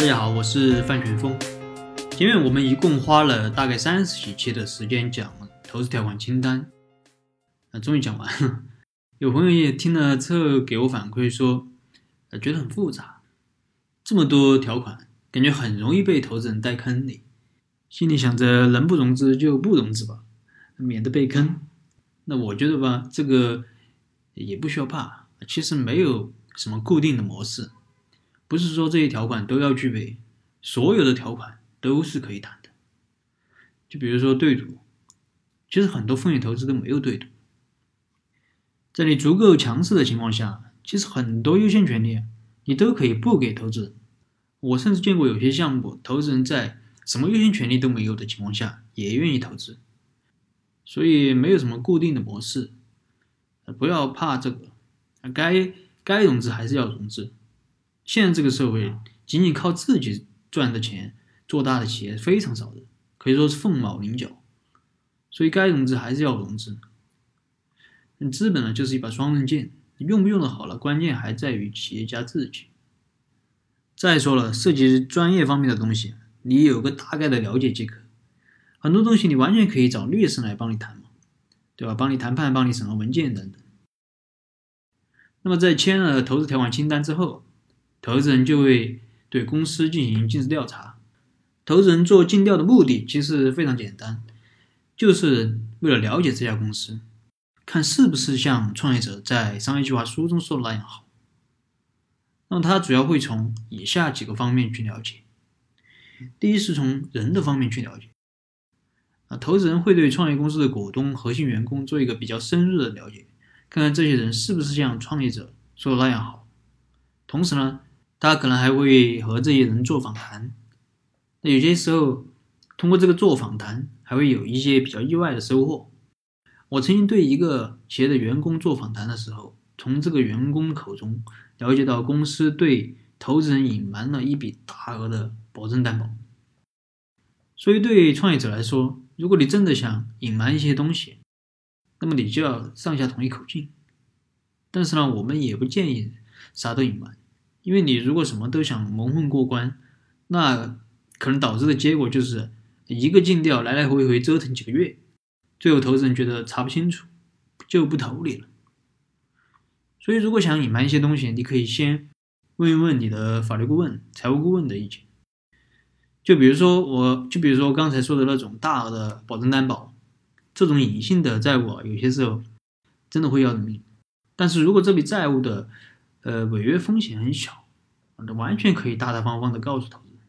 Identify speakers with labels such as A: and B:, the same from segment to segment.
A: 大家好，我是范全峰。前面我们一共花了大概三十几期的时间讲投资条款清单，啊，终于讲完了。有朋友也听了之后给我反馈说，呃，觉得很复杂，这么多条款，感觉很容易被投资人带坑里。心里想着能不融资就不融资吧，免得被坑。那我觉得吧，这个也不需要怕，其实没有什么固定的模式。不是说这些条款都要具备，所有的条款都是可以谈的。就比如说对赌，其实很多风险投资都没有对赌。在你足够强势的情况下，其实很多优先权利你都可以不给投资人。我甚至见过有些项目，投资人在什么优先权利都没有的情况下也愿意投资。所以没有什么固定的模式，不要怕这个，该该融资还是要融资。现在这个社会，仅仅靠自己赚的钱做大的企业非常少的，可以说是凤毛麟角。所以该融资还是要融资。资本呢，就是一把双刃剑，用不用的好了，关键还在于企业家自己。再说了，涉及专业方面的东西，你有个大概的了解即可。很多东西你完全可以找律师来帮你谈嘛，对吧？帮你谈判，帮你审核文件等等。那么在签了投资条款清单之后。投资人就会对公司进行尽职调查。投资人做尽调的目的其实非常简单，就是为了了解这家公司，看是不是像创业者在商业计划书中说的那样好。那么他主要会从以下几个方面去了解：第一是从人的方面去了解。啊，投资人会对创业公司的股东、核心员工做一个比较深入的了解，看看这些人是不是像创业者说的那样好。同时呢。他可能还会和这些人做访谈，那有些时候通过这个做访谈，还会有一些比较意外的收获。我曾经对一个企业的员工做访谈的时候，从这个员工口中了解到公司对投资人隐瞒了一笔大额的保证担保。所以，对创业者来说，如果你真的想隐瞒一些东西，那么你就要上下统一口径。但是呢，我们也不建议啥都隐瞒。因为你如果什么都想蒙混过关，那可能导致的结果就是一个尽调来来回回折腾几个月，最后投资人觉得查不清楚，就不投你了。所以，如果想隐瞒一些东西，你可以先问一问你的法律顾问、财务顾问的意见。就比如说，我就比如说刚才说的那种大额的保证担保，这种隐性的债务，有些时候真的会要人命。但是如果这笔债务的呃，违约风险很小，完全可以大大方方的告诉投资人。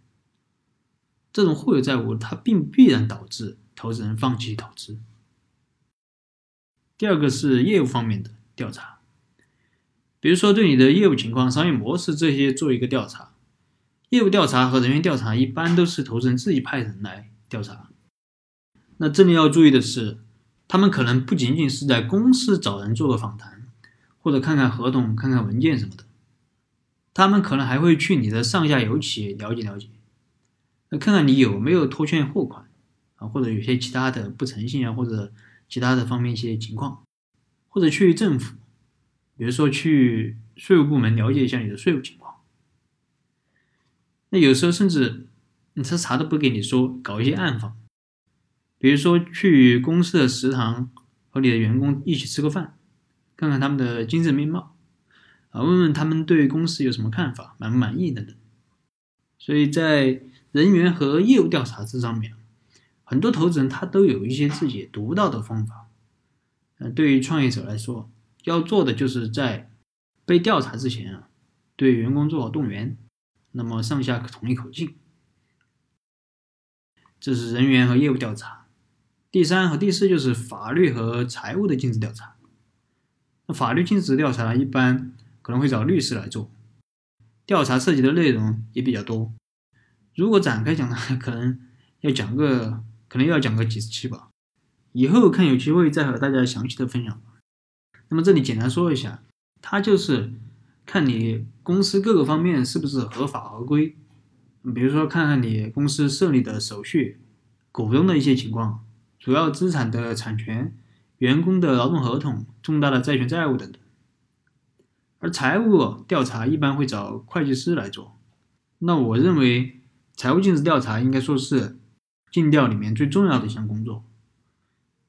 A: 这种互有债务，它并必然导致投资人放弃投资。第二个是业务方面的调查，比如说对你的业务情况、商业模式这些做一个调查。业务调查和人员调查一般都是投资人自己派人来调查。那这里要注意的是，他们可能不仅仅是在公司找人做个访谈。或者看看合同、看看文件什么的，他们可能还会去你的上下游企业了解了解，那看看你有没有拖欠货款啊，或者有些其他的不诚信啊，或者其他的方面一些情况，或者去政府，比如说去税务部门了解一下你的税务情况。那有时候甚至你他啥都不给你说，搞一些暗访，比如说去公司的食堂和你的员工一起吃个饭。看看他们的精神面貌，啊，问问他们对公司有什么看法，满不满意等等。所以在人员和业务调查这上面，很多投资人他都有一些自己独到的方法。嗯，对于创业者来说，要做的就是在被调查之前啊，对员工做好动员，那么上下统一口径。这是人员和业务调查。第三和第四就是法律和财务的尽职调查。法律尽职调查一般可能会找律师来做，调查涉及的内容也比较多。如果展开讲呢，可能要讲个，可能要讲个几十期吧。以后看有机会再和大家详细的分享吧。那么这里简单说一下，它就是看你公司各个方面是不是合法合规，比如说看看你公司设立的手续、股东的一些情况、主要资产的产权。员工的劳动合同、重大的债权债务等等，而财务调查一般会找会计师来做，那我认为财务尽职调查应该说是尽调里面最重要的一项工作。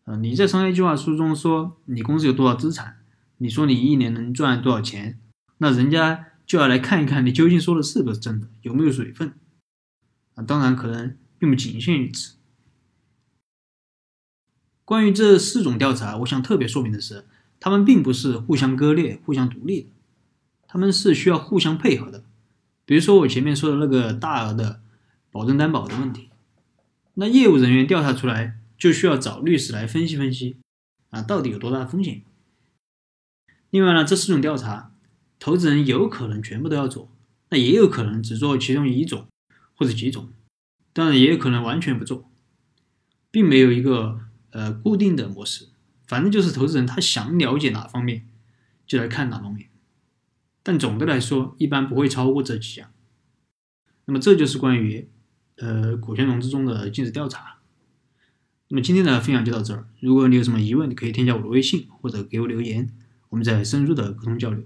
A: 呃，你在商业计划书中说你公司有多少资产，你说你一年能赚多少钱，那人家就要来看一看你究竟说的是不是真的，有没有水分。啊，当然可能并不仅限于此。关于这四种调查，我想特别说明的是，他们并不是互相割裂、互相独立的，他们是需要互相配合的。比如说我前面说的那个大额的保证担保的问题，那业务人员调查出来。就需要找律师来分析分析，啊，到底有多大的风险？另外呢，这四种调查，投资人有可能全部都要做，那也有可能只做其中一种或者几种，当然也有可能完全不做，并没有一个呃固定的模式，反正就是投资人他想了解哪方面就来看哪方面，但总的来说一般不会超过这几项。那么这就是关于呃股权融资中的尽职调查。那么今天的分享就到这儿。如果你有什么疑问，你可以添加我的微信或者给我留言，我们再深入的沟通交流。